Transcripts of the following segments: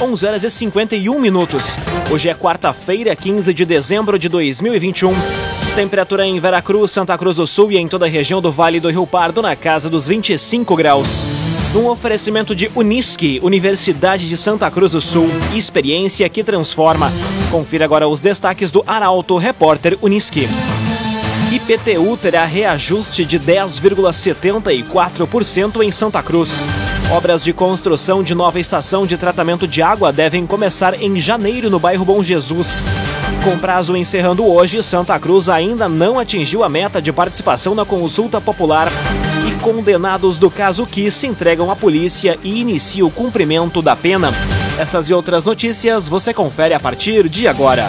11 horas e 51 minutos. Hoje é quarta-feira, 15 de dezembro de 2021. Temperatura em Veracruz, Santa Cruz do Sul e em toda a região do Vale do Rio Pardo na casa dos 25 graus. Num oferecimento de Unisque, Universidade de Santa Cruz do Sul, experiência que transforma. Confira agora os destaques do Arauto Repórter Unisque. IPTU terá reajuste de 10,74% em Santa Cruz. Obras de construção de nova estação de tratamento de água devem começar em janeiro no bairro Bom Jesus. Com prazo encerrando hoje, Santa Cruz ainda não atingiu a meta de participação na consulta popular. E condenados do caso que se entregam à polícia e inicia o cumprimento da pena. Essas e outras notícias você confere a partir de agora.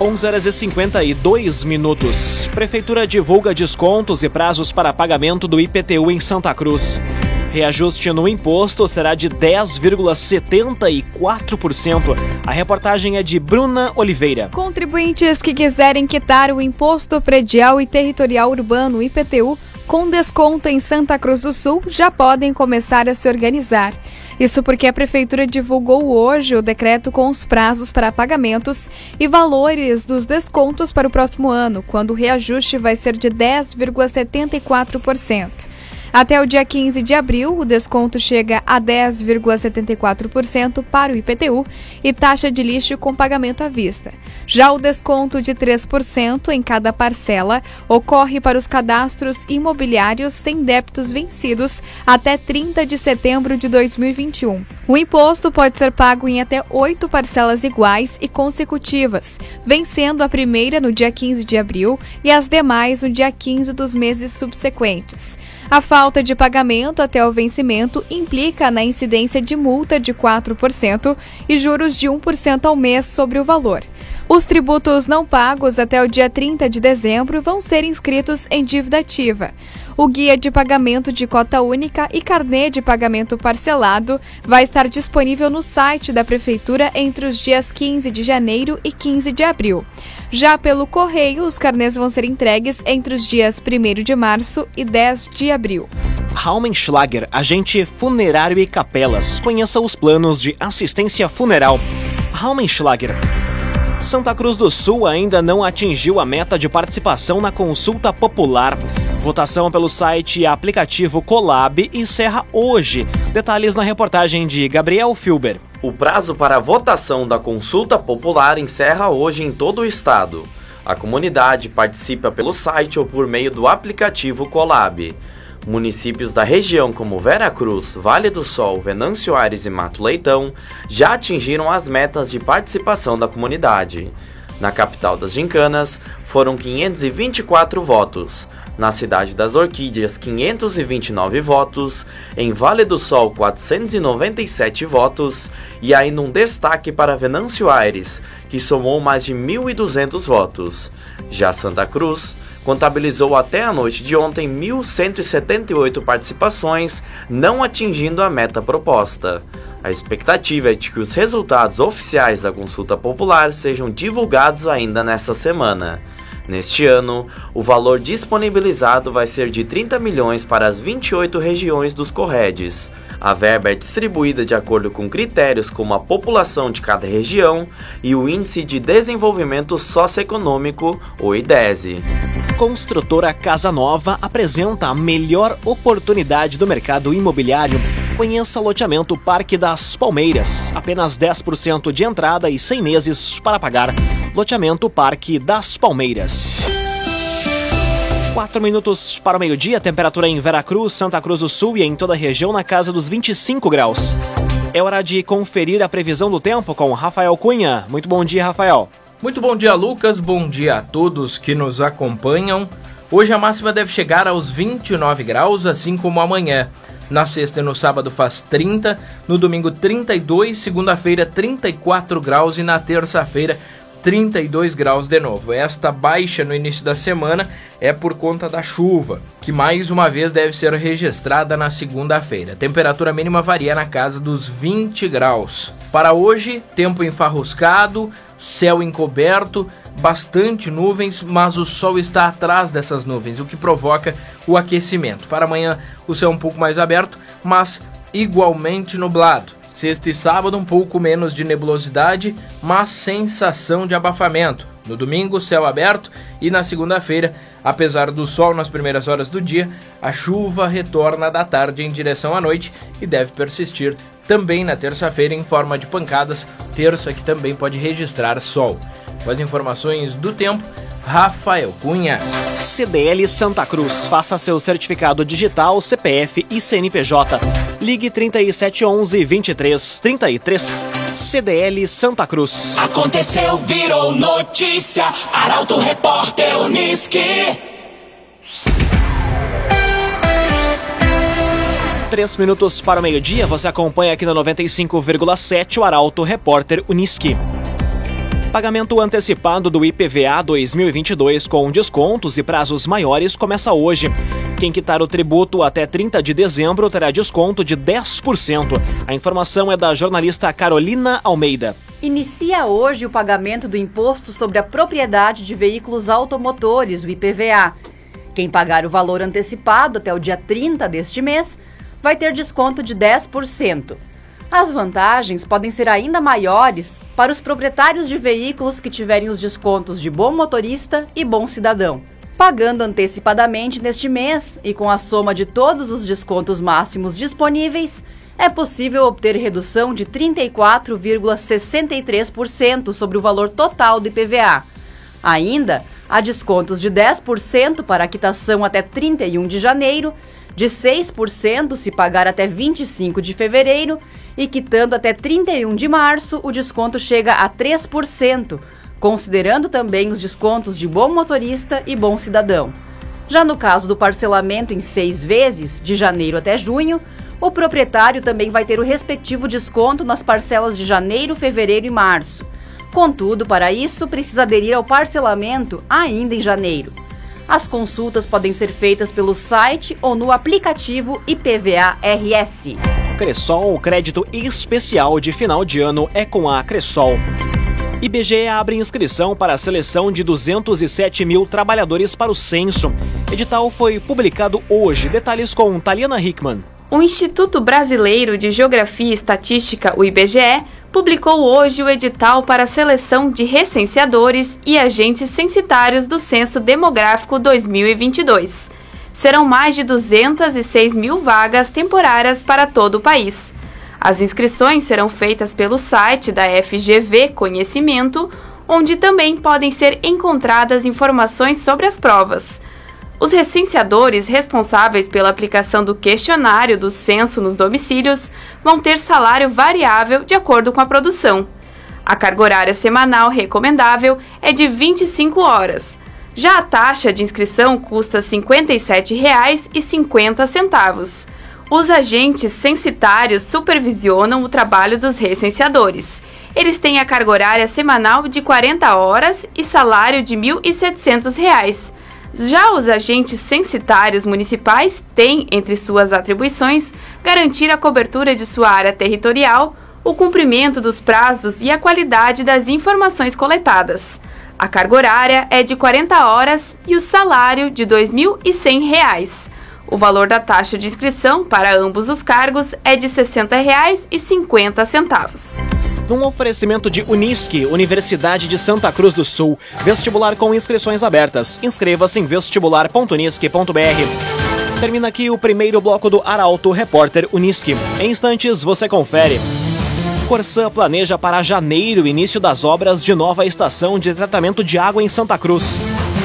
11 horas e 52 minutos. Prefeitura divulga descontos e prazos para pagamento do IPTU em Santa Cruz. Reajuste no imposto será de 10,74%. A reportagem é de Bruna Oliveira. Contribuintes que quiserem quitar o Imposto Predial e Territorial Urbano IPTU com desconto em Santa Cruz do Sul já podem começar a se organizar. Isso porque a Prefeitura divulgou hoje o decreto com os prazos para pagamentos e valores dos descontos para o próximo ano, quando o reajuste vai ser de 10,74%. Até o dia 15 de abril, o desconto chega a 10,74% para o IPTU e taxa de lixo com pagamento à vista. Já o desconto de 3% em cada parcela ocorre para os cadastros imobiliários sem débitos vencidos até 30 de setembro de 2021. O imposto pode ser pago em até oito parcelas iguais e consecutivas, vencendo a primeira no dia 15 de abril e as demais no dia 15 dos meses subsequentes. A falta de pagamento até o vencimento implica na incidência de multa de 4% e juros de 1% ao mês sobre o valor. Os tributos não pagos até o dia 30 de dezembro vão ser inscritos em dívida ativa. O guia de pagamento de cota única e carnê de pagamento parcelado vai estar disponível no site da Prefeitura entre os dias 15 de janeiro e 15 de abril. Já pelo correio, os carnês vão ser entregues entre os dias 1 de março e 10 de abril. Raumenschlager, agente funerário e capelas. Conheça os planos de assistência funeral. Raumenschlager. Santa Cruz do Sul ainda não atingiu a meta de participação na consulta popular. Votação pelo site e aplicativo Colab encerra hoje. Detalhes na reportagem de Gabriel Filber. O prazo para a votação da consulta popular encerra hoje em todo o estado. A comunidade participa pelo site ou por meio do aplicativo Colab. Municípios da região como Vera Cruz, Vale do Sol, Venâncio Aires e Mato Leitão já atingiram as metas de participação da comunidade. Na capital das Gincanas, foram 524 votos. Na cidade das Orquídeas, 529 votos. Em Vale do Sol, 497 votos. E ainda um destaque para Venâncio Aires, que somou mais de 1.200 votos. Já Santa Cruz contabilizou até a noite de ontem 1.178 participações, não atingindo a meta proposta. A expectativa é de que os resultados oficiais da consulta popular sejam divulgados ainda nesta semana. Neste ano, o valor disponibilizado vai ser de 30 milhões para as 28 regiões dos Corredes. A verba é distribuída de acordo com critérios como a população de cada região e o Índice de Desenvolvimento Socioeconômico, o IDESE. Construtora Casa Nova apresenta a melhor oportunidade do mercado imobiliário. Conheça loteamento Parque das Palmeiras. Apenas 10% de entrada e 100 meses para pagar. Loteamento Parque das Palmeiras. 4 minutos para o meio-dia, temperatura em Veracruz, Santa Cruz do Sul e em toda a região na casa dos 25 graus. É hora de conferir a previsão do tempo com Rafael Cunha. Muito bom dia, Rafael. Muito bom dia, Lucas. Bom dia a todos que nos acompanham. Hoje a máxima deve chegar aos 29 graus, assim como amanhã. Na sexta e no sábado faz 30, no domingo 32, segunda-feira 34 graus e na terça-feira 32 graus de novo. Esta baixa no início da semana é por conta da chuva, que mais uma vez deve ser registrada na segunda-feira. Temperatura mínima varia na casa dos 20 graus. Para hoje, tempo enfarruscado, céu encoberto, bastante nuvens, mas o sol está atrás dessas nuvens, o que provoca o aquecimento. Para amanhã, o céu um pouco mais aberto, mas igualmente nublado. Sexta e sábado, um pouco menos de nebulosidade, mas sensação de abafamento. No domingo, céu aberto e na segunda-feira, apesar do sol nas primeiras horas do dia, a chuva retorna da tarde em direção à noite e deve persistir também na terça-feira em forma de pancadas, terça que também pode registrar sol. Com as informações do tempo, Rafael Cunha. CDL Santa Cruz. Faça seu certificado digital, CPF e CNPJ. Ligue 3711 2333. CDL Santa Cruz. Aconteceu, virou notícia. Arauto Repórter Uniski. Três minutos para o meio-dia, você acompanha aqui na 95,7 o Arauto Repórter Uniski. Pagamento antecipado do IPVA 2022 com descontos e prazos maiores começa hoje. Quem quitar o tributo até 30 de dezembro terá desconto de 10%. A informação é da jornalista Carolina Almeida. Inicia hoje o pagamento do Imposto sobre a Propriedade de Veículos Automotores, o IPVA. Quem pagar o valor antecipado até o dia 30 deste mês vai ter desconto de 10%. As vantagens podem ser ainda maiores para os proprietários de veículos que tiverem os descontos de bom motorista e bom cidadão. Pagando antecipadamente neste mês e com a soma de todos os descontos máximos disponíveis, é possível obter redução de 34,63% sobre o valor total do IPVA. Ainda há descontos de 10% para a quitação até 31 de janeiro, de 6% se pagar até 25 de fevereiro e quitando até 31 de março, o desconto chega a 3%, considerando também os descontos de bom motorista e bom cidadão. Já no caso do parcelamento em seis vezes, de janeiro até junho, o proprietário também vai ter o respectivo desconto nas parcelas de janeiro, fevereiro e março. Contudo, para isso, precisa aderir ao parcelamento ainda em janeiro. As consultas podem ser feitas pelo site ou no aplicativo IPVA RS. Cressol, crédito especial de final de ano é com a Cressol. IBGE abre inscrição para a seleção de 207 mil trabalhadores para o censo. Edital foi publicado hoje. Detalhes com Taliana Hickman. O Instituto Brasileiro de Geografia e Estatística, o IBGE, publicou hoje o edital para a seleção de recenseadores e agentes censitários do Censo Demográfico 2022 serão mais de 206 mil vagas temporárias para todo o país. As inscrições serão feitas pelo site da FGV Conhecimento, onde também podem ser encontradas informações sobre as provas. Os recenseadores responsáveis pela aplicação do questionário do censo nos domicílios vão ter salário variável de acordo com a produção. A carga horária semanal recomendável é de 25 horas já a taxa de inscrição custa R$ 57,50. Os agentes censitários supervisionam o trabalho dos recenseadores. Eles têm a carga horária semanal de 40 horas e salário de R$ 1.700. Já os agentes censitários municipais têm, entre suas atribuições, garantir a cobertura de sua área territorial, o cumprimento dos prazos e a qualidade das informações coletadas. A carga horária é de 40 horas e o salário de R$ 2.100. O valor da taxa de inscrição para ambos os cargos é de R$ 60,50. Num oferecimento de Unisque, Universidade de Santa Cruz do Sul, vestibular com inscrições abertas. Inscreva-se em vestibular.unisque.br. Termina aqui o primeiro bloco do Arauto Repórter Unisque. Em instantes você confere. Corsã planeja para janeiro o início das obras de nova estação de tratamento de água em Santa Cruz.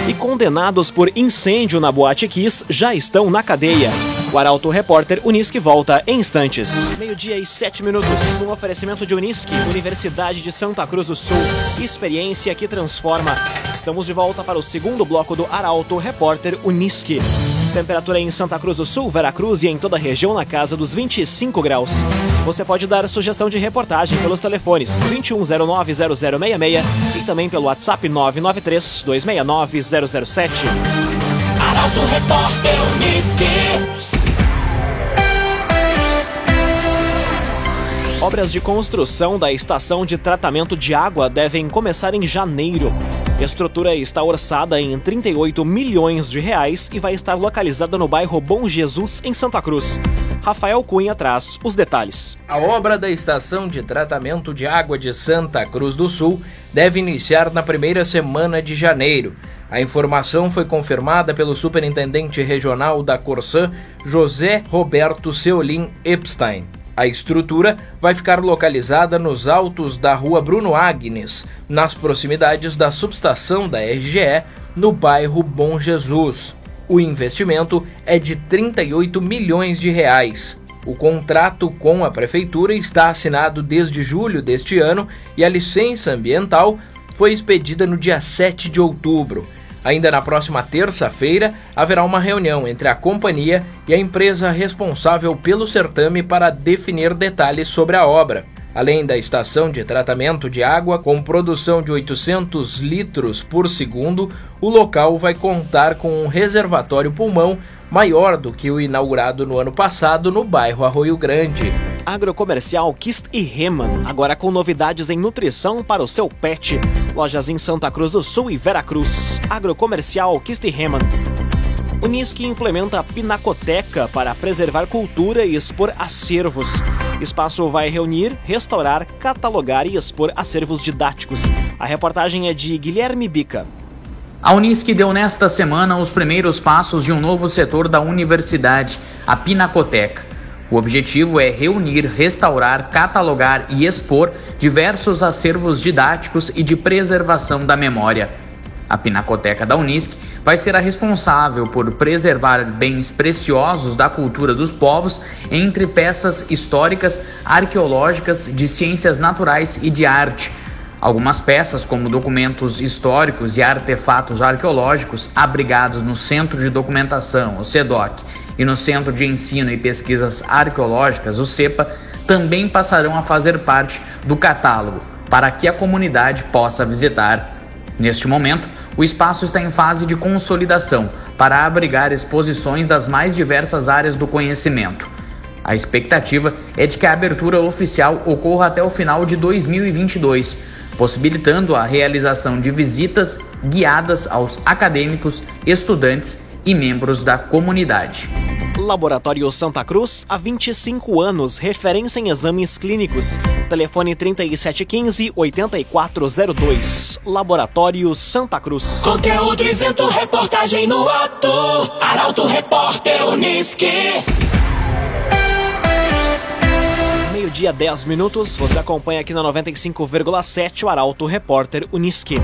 E condenados por incêndio na Boate Kiss já estão na cadeia. O Arauto Repórter Unisque volta em instantes. Meio-dia e sete minutos, no oferecimento de Unisque, Universidade de Santa Cruz do Sul. Experiência que transforma. Estamos de volta para o segundo bloco do Arauto Repórter Unisque. Temperatura em Santa Cruz do Sul, Veracruz e em toda a região na casa dos 25 graus. Você pode dar sugestão de reportagem pelos telefones 2109-0066 e também pelo WhatsApp 993-269-007. Arauto Repórter Unisque. Obras de construção da estação de tratamento de água devem começar em janeiro. A estrutura está orçada em 38 milhões de reais e vai estar localizada no bairro Bom Jesus, em Santa Cruz. Rafael Cunha traz os detalhes. A obra da estação de tratamento de água de Santa Cruz do Sul deve iniciar na primeira semana de janeiro. A informação foi confirmada pelo superintendente regional da Corsã, José Roberto Seolim Epstein. A estrutura vai ficar localizada nos altos da rua Bruno Agnes, nas proximidades da subestação da RGE, no bairro Bom Jesus. O investimento é de 38 milhões de reais. O contrato com a prefeitura está assinado desde julho deste ano e a licença ambiental foi expedida no dia 7 de outubro. Ainda na próxima terça-feira, haverá uma reunião entre a companhia e a empresa responsável pelo certame para definir detalhes sobre a obra. Além da estação de tratamento de água, com produção de 800 litros por segundo, o local vai contar com um reservatório pulmão maior do que o inaugurado no ano passado no bairro Arroio Grande. Agrocomercial Kist e Reman, agora com novidades em nutrição para o seu pet. Lojas em Santa Cruz do Sul e Veracruz. Agrocomercial Kist e Reman. Unisque implementa a Pinacoteca para preservar cultura e expor acervos. Espaço vai reunir, restaurar, catalogar e expor acervos didáticos. A reportagem é de Guilherme Bica. A Unisque deu nesta semana os primeiros passos de um novo setor da universidade, a Pinacoteca. O objetivo é reunir, restaurar, catalogar e expor diversos acervos didáticos e de preservação da memória. A Pinacoteca da Unisc vai ser a responsável por preservar bens preciosos da cultura dos povos entre peças históricas, arqueológicas, de ciências naturais e de arte. Algumas peças, como documentos históricos e artefatos arqueológicos, abrigados no Centro de Documentação, o CEDOC, e no Centro de Ensino e Pesquisas Arqueológicas, o CEPA, também passarão a fazer parte do catálogo, para que a comunidade possa visitar. Neste momento, o espaço está em fase de consolidação para abrigar exposições das mais diversas áreas do conhecimento. A expectativa é de que a abertura oficial ocorra até o final de 2022, possibilitando a realização de visitas guiadas aos acadêmicos, estudantes e membros da comunidade. Laboratório Santa Cruz, há 25 anos, referência em exames clínicos. Telefone 3715-8402. Laboratório Santa Cruz. Conteúdo isento, reportagem no ato. Arauto Repórter Unisque. Meio-dia, 10 minutos. Você acompanha aqui na 95,7 o Arauto Repórter Unisque.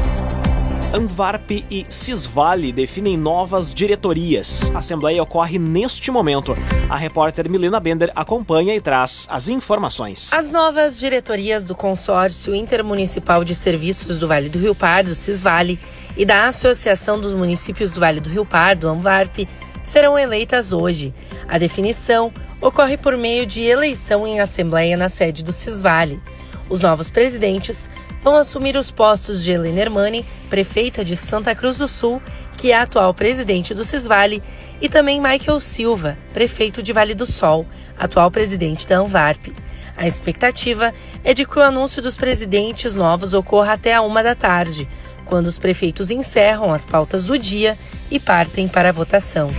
Anvarp e Cisvale definem novas diretorias. A assembleia ocorre neste momento. A repórter Milena Bender acompanha e traz as informações. As novas diretorias do Consórcio Intermunicipal de Serviços do Vale do Rio Pardo, Cisvale, e da Associação dos Municípios do Vale do Rio Pardo, Anvarp, serão eleitas hoje. A definição ocorre por meio de eleição em assembleia na sede do Cisvale. Os novos presidentes vão assumir os postos de Helena Hermani, prefeita de Santa Cruz do Sul, que é atual presidente do Cisvale, e também Michael Silva, prefeito de Vale do Sol, atual presidente da Anvarp. A expectativa é de que o anúncio dos presidentes novos ocorra até a uma da tarde, quando os prefeitos encerram as pautas do dia e partem para a votação.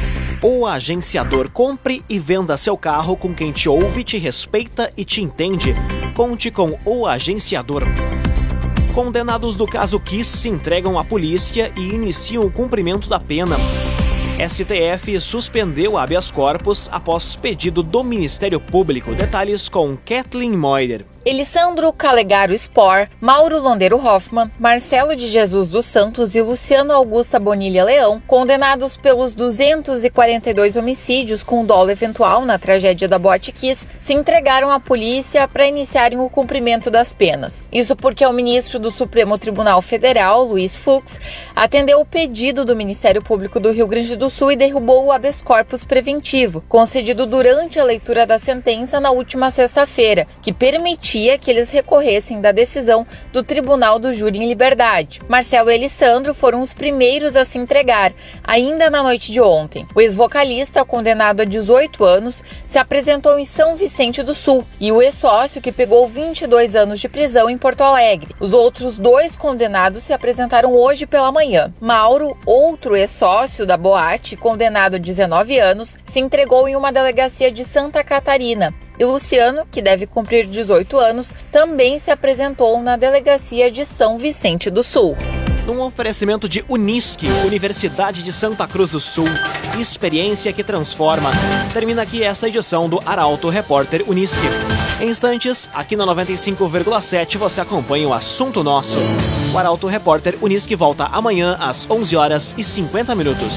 O agenciador compre e venda seu carro com quem te ouve, te respeita e te entende. Conte com o agenciador. Condenados do caso Kiss se entregam à polícia e iniciam o cumprimento da pena. STF suspendeu habeas corpus após pedido do Ministério Público. Detalhes com Kathleen Moyer. Elisandro Calegaro Spor, Mauro Londeiro Hoffman, Marcelo de Jesus dos Santos e Luciano Augusta Bonilha Leão, condenados pelos 242 homicídios com dolo eventual na tragédia da Boate Kiss, se entregaram à polícia para iniciarem o cumprimento das penas. Isso porque o ministro do Supremo Tribunal Federal, Luiz Fux, atendeu o pedido do Ministério Público do Rio Grande do Sul e derrubou o habeas corpus preventivo, concedido durante a leitura da sentença na última sexta-feira, que permitia permitia que eles recorressem da decisão do Tribunal do Júri em Liberdade. Marcelo e Alessandro foram os primeiros a se entregar, ainda na noite de ontem. O ex-vocalista, condenado a 18 anos, se apresentou em São Vicente do Sul e o ex-sócio, que pegou 22 anos de prisão em Porto Alegre. Os outros dois condenados se apresentaram hoje pela manhã. Mauro, outro ex-sócio da boate, condenado a 19 anos, se entregou em uma delegacia de Santa Catarina. E Luciano, que deve cumprir 18 anos, também se apresentou na delegacia de São Vicente do Sul. Num oferecimento de Unisque, Universidade de Santa Cruz do Sul, experiência que transforma. Termina aqui esta edição do Arauto Repórter Unisque. Em instantes, aqui na 95,7 você acompanha o assunto nosso. O Arauto Repórter Unisque volta amanhã às 11 horas e 50 minutos.